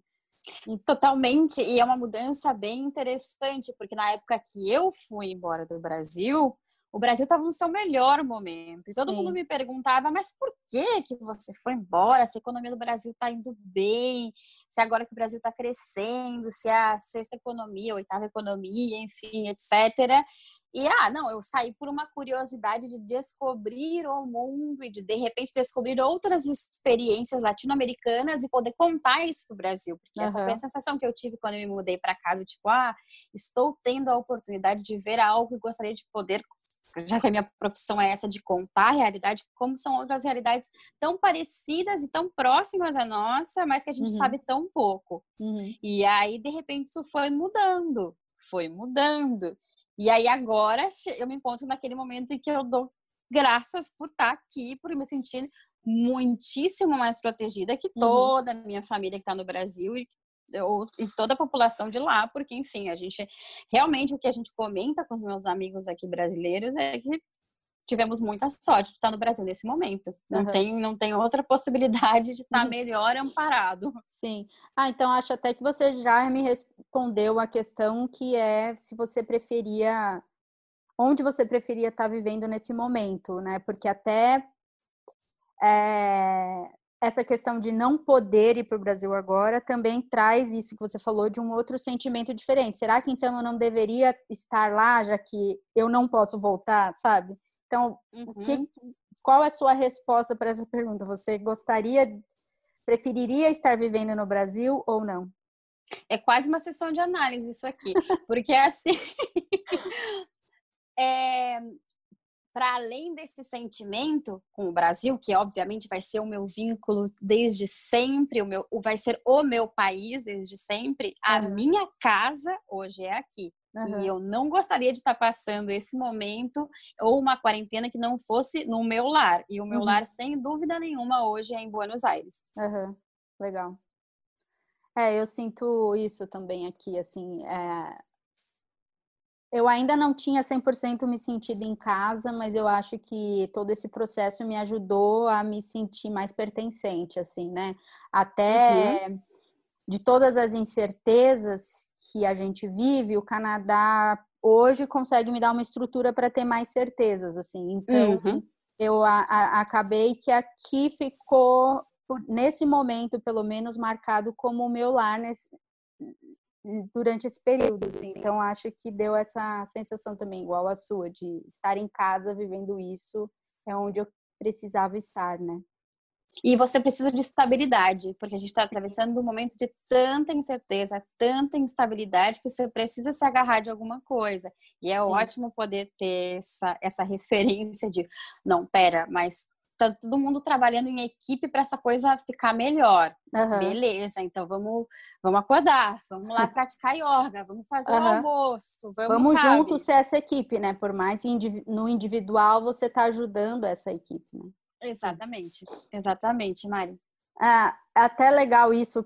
Totalmente, e é uma mudança bem interessante, porque na época que eu fui embora do Brasil, o Brasil estava no seu melhor momento. E todo Sim. mundo me perguntava, mas por que que você foi embora? Se a economia do Brasil está indo bem, se agora que o Brasil está crescendo, se a sexta economia, a oitava economia, enfim, etc. E, ah, não, eu saí por uma curiosidade de descobrir o mundo e de, de repente, descobrir outras experiências latino-americanas e poder contar isso pro Brasil. Porque uhum. essa foi a sensação que eu tive quando eu me mudei para cá, do tipo, ah, estou tendo a oportunidade de ver algo e gostaria de poder já que a minha profissão é essa de contar a realidade, como são outras realidades tão parecidas e tão próximas à nossa, mas que a gente uhum. sabe tão pouco. Uhum. E aí, de repente, isso foi mudando, foi mudando. E aí agora eu me encontro naquele momento em que eu dou graças por estar aqui, por me sentir muitíssimo mais protegida que uhum. toda a minha família que está no Brasil e, e toda a população de lá, porque enfim, a gente realmente o que a gente comenta com os meus amigos aqui brasileiros é que tivemos muita sorte de estar no Brasil nesse momento. Não, uhum. tem, não tem outra possibilidade de estar uhum. melhor amparado. Sim. Ah, então acho até que você já me respondeu a questão que é se você preferia. Onde você preferia estar vivendo nesse momento, né? Porque até é, essa questão de não poder ir para o Brasil agora também traz isso que você falou de um outro sentimento diferente. Será que então eu não deveria estar lá, já que eu não posso voltar, sabe? Então, uhum. que, qual é a sua resposta para essa pergunta? Você gostaria, preferiria estar vivendo no Brasil ou não? É quase uma sessão de análise isso aqui, porque assim, é, para além desse sentimento com o Brasil, que obviamente vai ser o meu vínculo desde sempre, o meu, vai ser o meu país desde sempre, a uhum. minha casa hoje é aqui. Uhum. E eu não gostaria de estar passando esse momento ou uma quarentena que não fosse no meu lar. E o meu uhum. lar, sem dúvida nenhuma, hoje é em Buenos Aires. Uhum. Legal. É, eu sinto isso também aqui, assim, é... eu ainda não tinha 100% me sentido em casa, mas eu acho que todo esse processo me ajudou a me sentir mais pertencente, assim, né? Até uhum. De todas as incertezas que a gente vive, o Canadá hoje consegue me dar uma estrutura para ter mais certezas, assim. Então, uhum. eu a, a, acabei que aqui ficou nesse momento, pelo menos, marcado como o meu lar nesse, durante esse período. Assim. Então, acho que deu essa sensação também, igual a sua, de estar em casa vivendo isso, é onde eu precisava estar, né? E você precisa de estabilidade, porque a gente está atravessando um momento de tanta incerteza, tanta instabilidade, que você precisa se agarrar de alguma coisa. E é Sim. ótimo poder ter essa, essa referência de, não, pera, mas tá todo mundo trabalhando em equipe para essa coisa ficar melhor. Uhum. Beleza, então vamos, vamos acordar, vamos lá praticar yoga, vamos fazer uhum. o almoço, vamos, vamos juntos ser essa equipe, né? Por mais no individual você tá ajudando essa equipe, né? Exatamente, exatamente, Mari. Ah, é até legal isso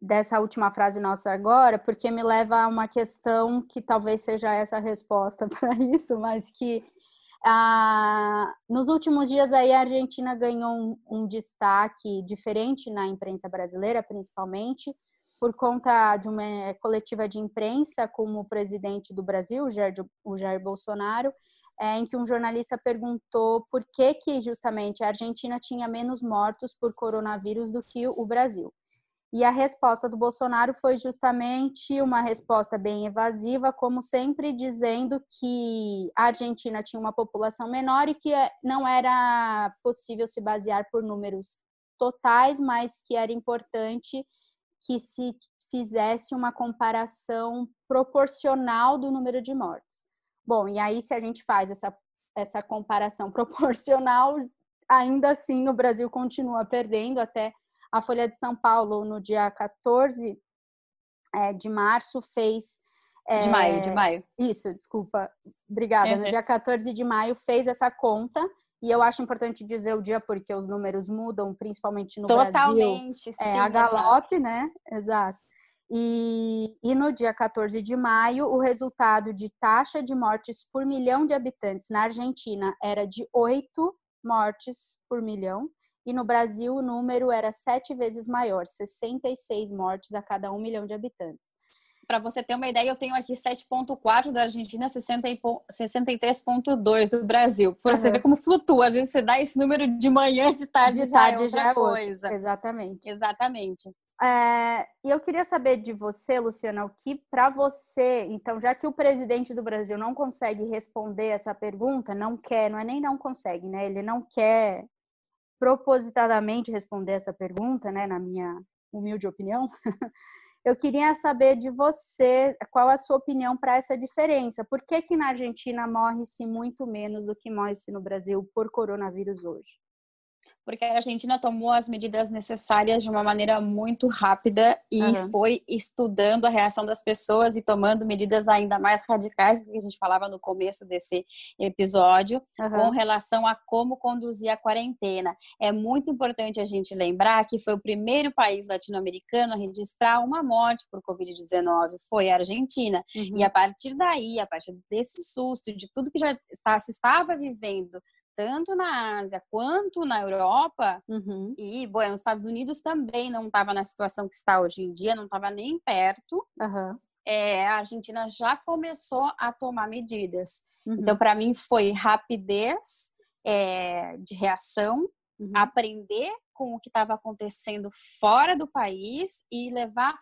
dessa última frase nossa agora, porque me leva a uma questão que talvez seja essa resposta para isso, mas que ah, nos últimos dias aí a Argentina ganhou um, um, destaque diferente na imprensa brasileira, principalmente por conta de uma coletiva de imprensa com o presidente do Brasil, o Jair, o Jair Bolsonaro, é, em que um jornalista perguntou por que que justamente a Argentina tinha menos mortos por coronavírus do que o Brasil. E a resposta do Bolsonaro foi justamente uma resposta bem evasiva, como sempre dizendo que a Argentina tinha uma população menor e que é, não era possível se basear por números totais, mas que era importante que se fizesse uma comparação proporcional do número de mortes. Bom, e aí se a gente faz essa, essa comparação proporcional, ainda assim o Brasil continua perdendo até a Folha de São Paulo, no dia 14 é, de março, fez. É, de maio, de maio. Isso, desculpa. Obrigada. Uhum. No dia 14 de maio, fez essa conta. E eu acho importante dizer o dia porque os números mudam, principalmente no Totalmente, Brasil. Totalmente, sim. É, a galope, exato. né? Exato. E, e, no dia 14 de maio, o resultado de taxa de mortes por milhão de habitantes na Argentina era de 8 mortes por milhão e no Brasil o número era sete vezes maior, 66 mortes a cada um milhão de habitantes. Para você ter uma ideia, eu tenho aqui 7,4 da Argentina, 63,2 do Brasil. Para uhum. você ver como flutua. Às vezes você dá esse número de manhã, de tarde, de tarde já é outra já é coisa. Exatamente. Exatamente. É, e eu queria saber de você, Luciana, o que para você, então, já que o presidente do Brasil não consegue responder essa pergunta, não quer, não é nem não consegue, né? Ele não quer propositadamente responder essa pergunta, né, na minha humilde opinião, eu queria saber de você qual a sua opinião para essa diferença. Por que, que na Argentina morre-se muito menos do que morre-se no Brasil por coronavírus hoje? Porque a Argentina tomou as medidas necessárias de uma maneira muito rápida e uhum. foi estudando a reação das pessoas e tomando medidas ainda mais radicais do que a gente falava no começo desse episódio uhum. com relação a como conduzir a quarentena. É muito importante a gente lembrar que foi o primeiro país latino-americano a registrar uma morte por Covid-19, foi a Argentina. Uhum. E a partir daí, a partir desse susto, de tudo que já está, se estava vivendo tanto na Ásia quanto na Europa, uhum. e bom, nos Estados Unidos também não estava na situação que está hoje em dia, não estava nem perto. Uhum. É, a Argentina já começou a tomar medidas. Uhum. Então, para mim, foi rapidez é, de reação, uhum. aprender com o que estava acontecendo fora do país e levar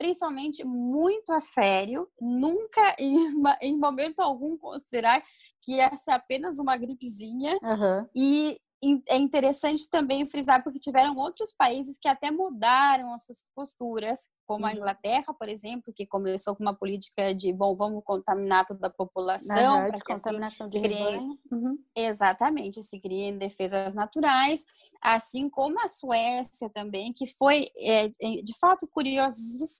principalmente muito a sério, nunca em, em momento algum considerar que essa é apenas uma gripezinha. Uhum. E é interessante também frisar porque tiveram outros países que até mudaram as suas posturas como a uhum. Inglaterra, por exemplo, que começou com uma política de, bom, vamos contaminar toda a população. para que assim contaminação assim, de criem... uhum. Exatamente, se criem defesas naturais, assim como a Suécia também, que foi, é, de fato, curiosa,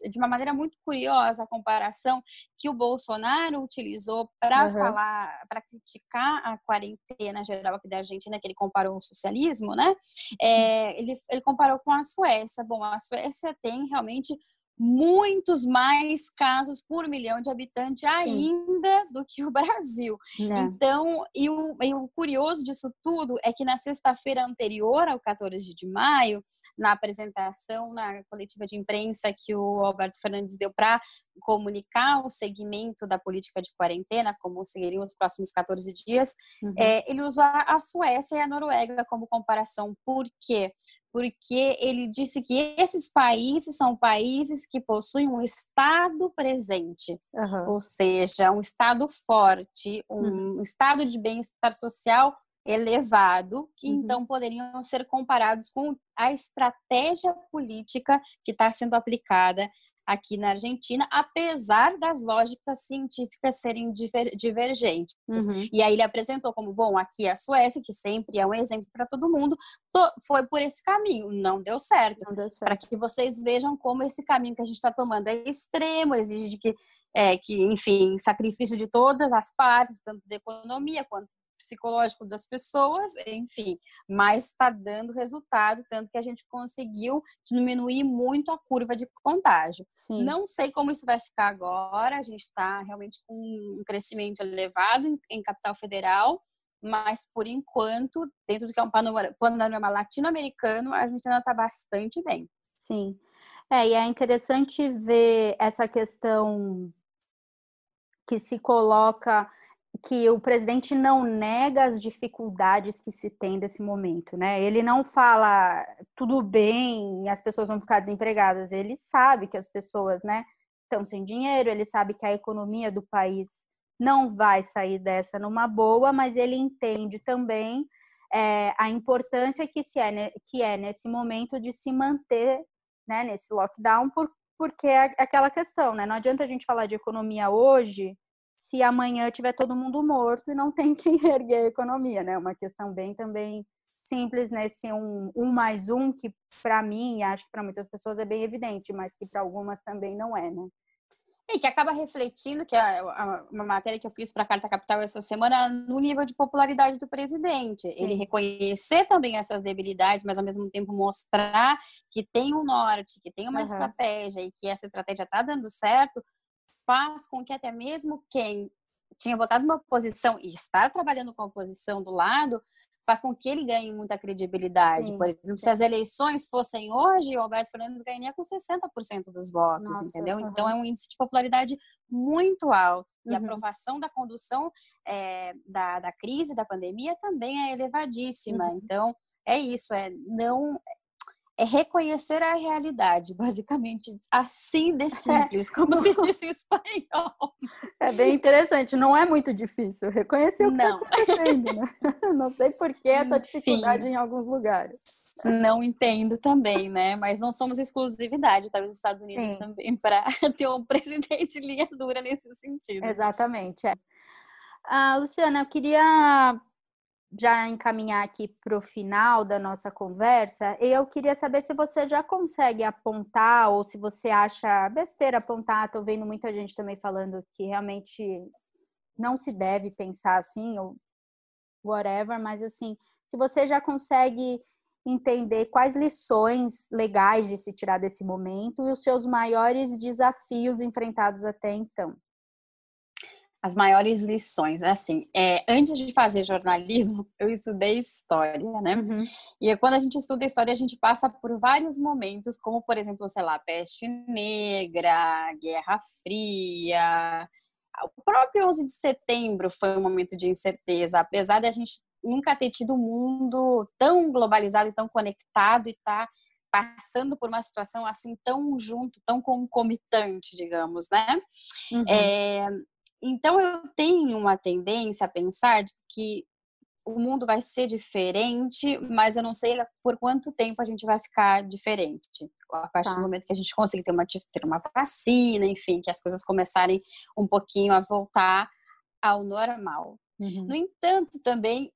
de uma maneira muito curiosa a comparação que o Bolsonaro utilizou para uhum. falar, para criticar a quarentena geral aqui da Argentina, que ele comparou o socialismo, né? É, ele, ele comparou com a Suécia. Bom, a Suécia tem realmente muitos mais casos por milhão de habitantes ainda Sim. do que o Brasil. É. Então, e o, e o, curioso disso tudo é que na sexta-feira anterior ao 14 de maio, na apresentação na coletiva de imprensa que o Alberto Fernandes deu para comunicar o segmento da política de quarentena, como seguiriam os próximos 14 dias, uhum. é, ele usou a Suécia e a Noruega como comparação. Por quê? Porque ele disse que esses países são países que possuem um Estado presente, uhum. ou seja, um Estado forte, um uhum. estado de bem-estar social elevado, que uhum. então poderiam ser comparados com a estratégia política que está sendo aplicada aqui na Argentina, apesar das lógicas científicas serem diver, divergentes. Uhum. E aí ele apresentou como, bom, aqui é a Suécia, que sempre é um exemplo para todo mundo, to, foi por esse caminho, não deu certo. certo. Para que vocês vejam como esse caminho que a gente está tomando é extremo, exige que é, que, enfim, sacrifício de todas as partes, tanto da economia quanto psicológico das pessoas, enfim, mas está dando resultado, tanto que a gente conseguiu diminuir muito a curva de contágio. Sim. Não sei como isso vai ficar agora, a gente está realmente com um crescimento elevado em, em capital federal, mas por enquanto, dentro do que é um panorama, panorama latino-americano, a gente ainda está bastante bem. Sim. É, e é interessante ver essa questão que se coloca que o presidente não nega as dificuldades que se tem desse momento, né? Ele não fala tudo bem, as pessoas vão ficar desempregadas. Ele sabe que as pessoas, né, estão sem dinheiro, ele sabe que a economia do país não vai sair dessa numa boa, mas ele entende também é, a importância que, se é, que é nesse momento de se manter né, nesse lockdown, por, porque é aquela questão, né? Não adianta a gente falar de economia hoje se amanhã tiver todo mundo morto e não tem quem erguer a economia, né? Uma questão bem também simples nesse um, um mais um, que para mim, e acho que para muitas pessoas é bem evidente, mas que para algumas também não é, né? E que acaba refletindo, que é uma matéria que eu fiz para a Carta Capital essa semana, no nível de popularidade do presidente. Sim. Ele reconhecer também essas debilidades, mas ao mesmo tempo mostrar que tem um norte, que tem uma uhum. estratégia e que essa estratégia está dando certo, faz com que até mesmo quem tinha votado numa oposição e está trabalhando com a oposição do lado, faz com que ele ganhe muita credibilidade. Sim, Por exemplo, sim. se as eleições fossem hoje, o Alberto Fernandes ganharia com 60% dos votos, Nossa, entendeu? Uhum. Então é um índice de popularidade muito alto. E a uhum. aprovação da condução é, da, da crise, da pandemia, também é elevadíssima. Uhum. Então, é isso, é não é reconhecer a realidade, basicamente, assim de simples, como se diz em espanhol. É bem interessante, não é muito difícil reconhecer o que está acontecendo, né? Não sei por que essa dificuldade em alguns lugares. Não entendo também, né? Mas não somos exclusividade, tá? Os Estados Unidos Sim. também, para ter um presidente linha dura nesse sentido. Exatamente. É. Ah, Luciana, eu queria já encaminhar aqui para o final da nossa conversa, eu queria saber se você já consegue apontar ou se você acha besteira apontar. Estou vendo muita gente também falando que realmente não se deve pensar assim ou whatever, mas assim, se você já consegue entender quais lições legais de se tirar desse momento e os seus maiores desafios enfrentados até então as maiores lições. Assim, é, antes de fazer jornalismo, eu estudei história, né? Uhum. E quando a gente estuda história, a gente passa por vários momentos, como, por exemplo, sei lá, peste negra, Guerra Fria. O próprio 11 de setembro foi um momento de incerteza, apesar de a gente nunca ter tido um mundo tão globalizado e tão conectado e estar tá passando por uma situação assim tão junto, tão concomitante, digamos, né? Uhum. É, então, eu tenho uma tendência a pensar de que o mundo vai ser diferente, mas eu não sei por quanto tempo a gente vai ficar diferente. A partir tá. do momento que a gente conseguir ter uma, ter uma vacina, enfim, que as coisas começarem um pouquinho a voltar ao normal. Uhum. No entanto, também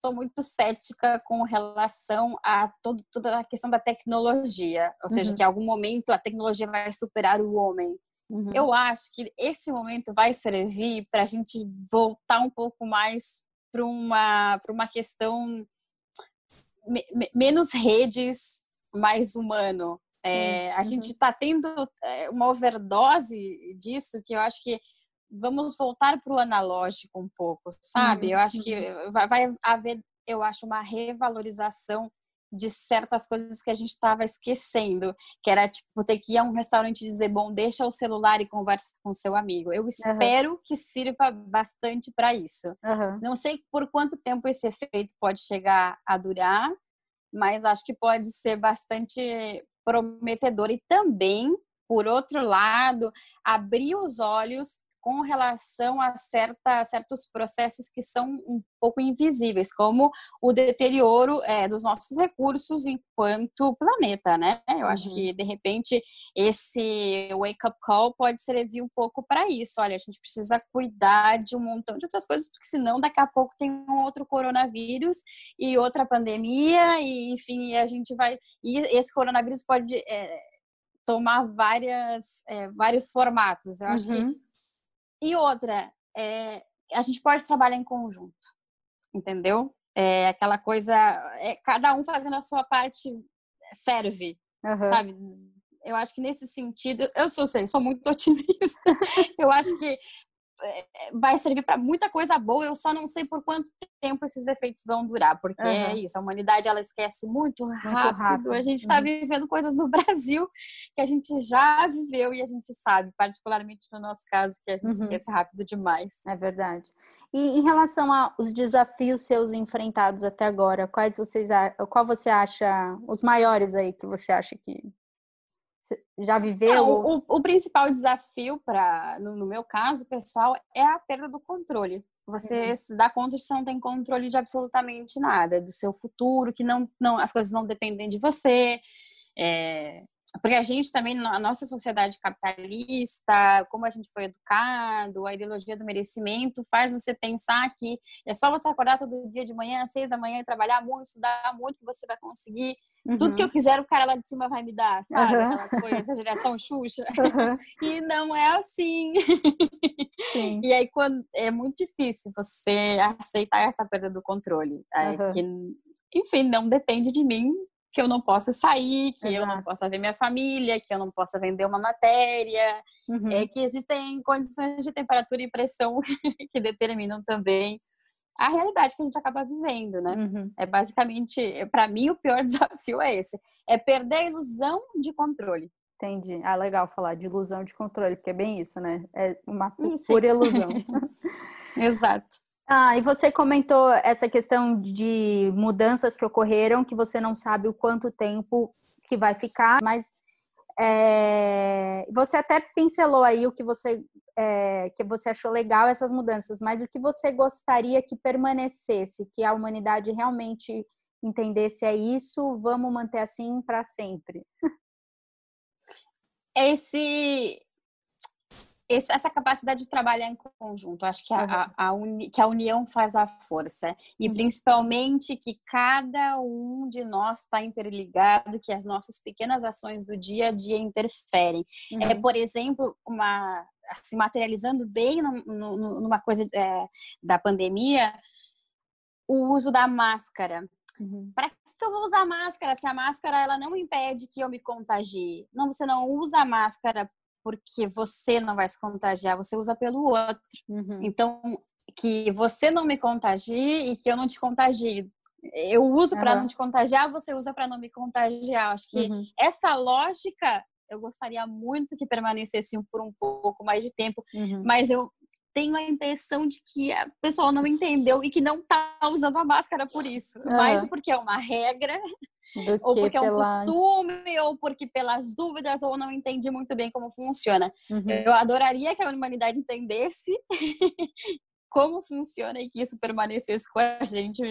sou muito cética com relação a todo, toda a questão da tecnologia, ou seja, uhum. que em algum momento a tecnologia vai superar o homem. Uhum. Eu acho que esse momento vai servir para a gente voltar um pouco mais para uma, uma questão me, menos redes, mais humano. É, a uhum. gente está tendo é, uma overdose disso que eu acho que vamos voltar para o analógico um pouco, sabe? Uhum. Eu acho que uhum. vai, vai haver, eu acho, uma revalorização de certas coisas que a gente estava esquecendo, que era tipo ter que ir a um restaurante e dizer, bom, deixa o celular e conversa com seu amigo. Eu espero uhum. que sirva bastante para isso. Uhum. Não sei por quanto tempo esse efeito pode chegar a durar, mas acho que pode ser bastante prometedor e também, por outro lado, abrir os olhos com relação a certa, certos processos que são um pouco invisíveis, como o deterioro é, dos nossos recursos enquanto planeta, né? Eu uhum. acho que, de repente, esse wake-up call pode servir um pouco para isso. Olha, a gente precisa cuidar de um montão de outras coisas, porque senão daqui a pouco tem um outro coronavírus e outra pandemia, e enfim, a gente vai... E esse coronavírus pode... É, tomar várias, é, vários formatos. Eu acho uhum. que e outra, é, a gente pode trabalhar em conjunto, entendeu? É aquela coisa, é, cada um fazendo a sua parte serve, uhum. sabe? Eu acho que nesse sentido, eu sou, sei, sou muito otimista. eu acho que vai servir para muita coisa boa. Eu só não sei por quanto tempo esses efeitos vão durar, porque uhum. é isso. A humanidade ela esquece muito rápido. Muito rápido. A gente está uhum. vivendo coisas no Brasil que a gente já viveu e a gente sabe, particularmente no nosso caso, que a gente uhum. esquece rápido demais. É verdade. E em relação aos desafios seus enfrentados até agora, quais vocês, qual você acha os maiores aí que você acha que já viveu? Não, o, o, principal desafio para, no, no, meu caso, pessoal, é a perda do controle. Você uhum. se dá conta de que você não tem controle de absolutamente nada, do seu futuro, que não, não as coisas não dependem de você. É, porque a gente também, na nossa sociedade capitalista, como a gente foi educado, a ideologia do merecimento faz você pensar que é só você acordar todo dia de manhã, às seis da manhã, e trabalhar muito, estudar muito, que você vai conseguir. Uhum. Tudo que eu quiser, o cara lá de cima vai me dar, sabe? Uhum. Aquela coisa, a geração Xuxa. Uhum. E não é assim. Sim. E aí, quando é muito difícil você aceitar essa perda do controle. É, que, enfim, não depende de mim que eu não possa sair, que Exato. eu não possa ver minha família, que eu não possa vender uma matéria, uhum. é, que existem condições de temperatura e pressão que determinam também a realidade que a gente acaba vivendo, né? Uhum. É basicamente, para mim, o pior desafio é esse: é perder a ilusão de controle. Entendi. Ah, legal falar de ilusão de controle, porque é bem isso, né? É uma pura ilusão. Exato. Ah, e você comentou essa questão de mudanças que ocorreram, que você não sabe o quanto tempo que vai ficar, mas é, você até pincelou aí o que você é, que você achou legal essas mudanças, mas o que você gostaria que permanecesse, que a humanidade realmente entendesse é isso, vamos manter assim para sempre. Esse essa capacidade de trabalhar em conjunto, acho que a, a, uni, que a união faz a força. E uhum. principalmente que cada um de nós está interligado, que as nossas pequenas ações do dia a dia interferem. É, uhum. É, por exemplo, uma se assim, materializando bem no, no, numa coisa é, da pandemia, o uso da máscara. Uhum. Para que eu vou usar máscara se a máscara ela não impede que eu me contagie? Não, você não usa a máscara porque você não vai se contagiar, você usa pelo outro. Uhum. Então, que você não me contagie e que eu não te contagie. Eu uso uhum. para não te contagiar, você usa para não me contagiar. Acho que uhum. essa lógica eu gostaria muito que permanecesse por um pouco mais de tempo, uhum. mas eu tenho a impressão de que a pessoa não entendeu e que não está usando a máscara por isso. Uhum. Mais porque é uma regra, ou porque pela... é um costume, ou porque pelas dúvidas, ou não entende muito bem como funciona. Uhum. Eu adoraria que a humanidade entendesse como funciona e que isso permanecesse com a gente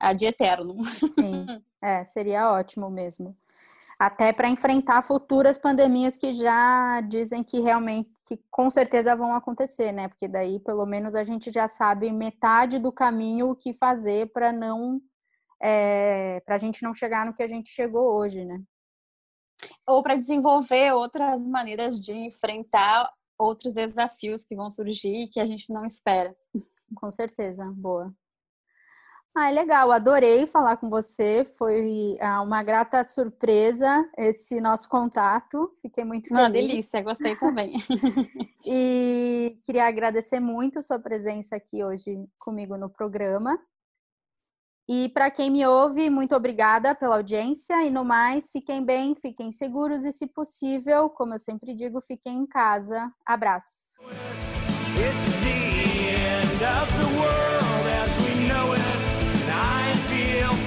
a de eterno. Sim, é, seria ótimo mesmo. Até para enfrentar futuras pandemias que já dizem que realmente, que com certeza vão acontecer, né? Porque daí, pelo menos, a gente já sabe metade do caminho o que fazer para não. É, para a gente não chegar no que a gente chegou hoje, né? Ou para desenvolver outras maneiras de enfrentar outros desafios que vão surgir e que a gente não espera. Com certeza, boa. Ah, é legal, adorei falar com você. Foi ah, uma grata surpresa esse nosso contato. Fiquei muito feliz. Uma delícia, gostei também. e queria agradecer muito sua presença aqui hoje comigo no programa. E para quem me ouve, muito obrigada pela audiência. E no mais, fiquem bem, fiquem seguros e, se possível, como eu sempre digo, fiquem em casa. Abraços.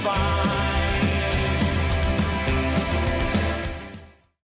far.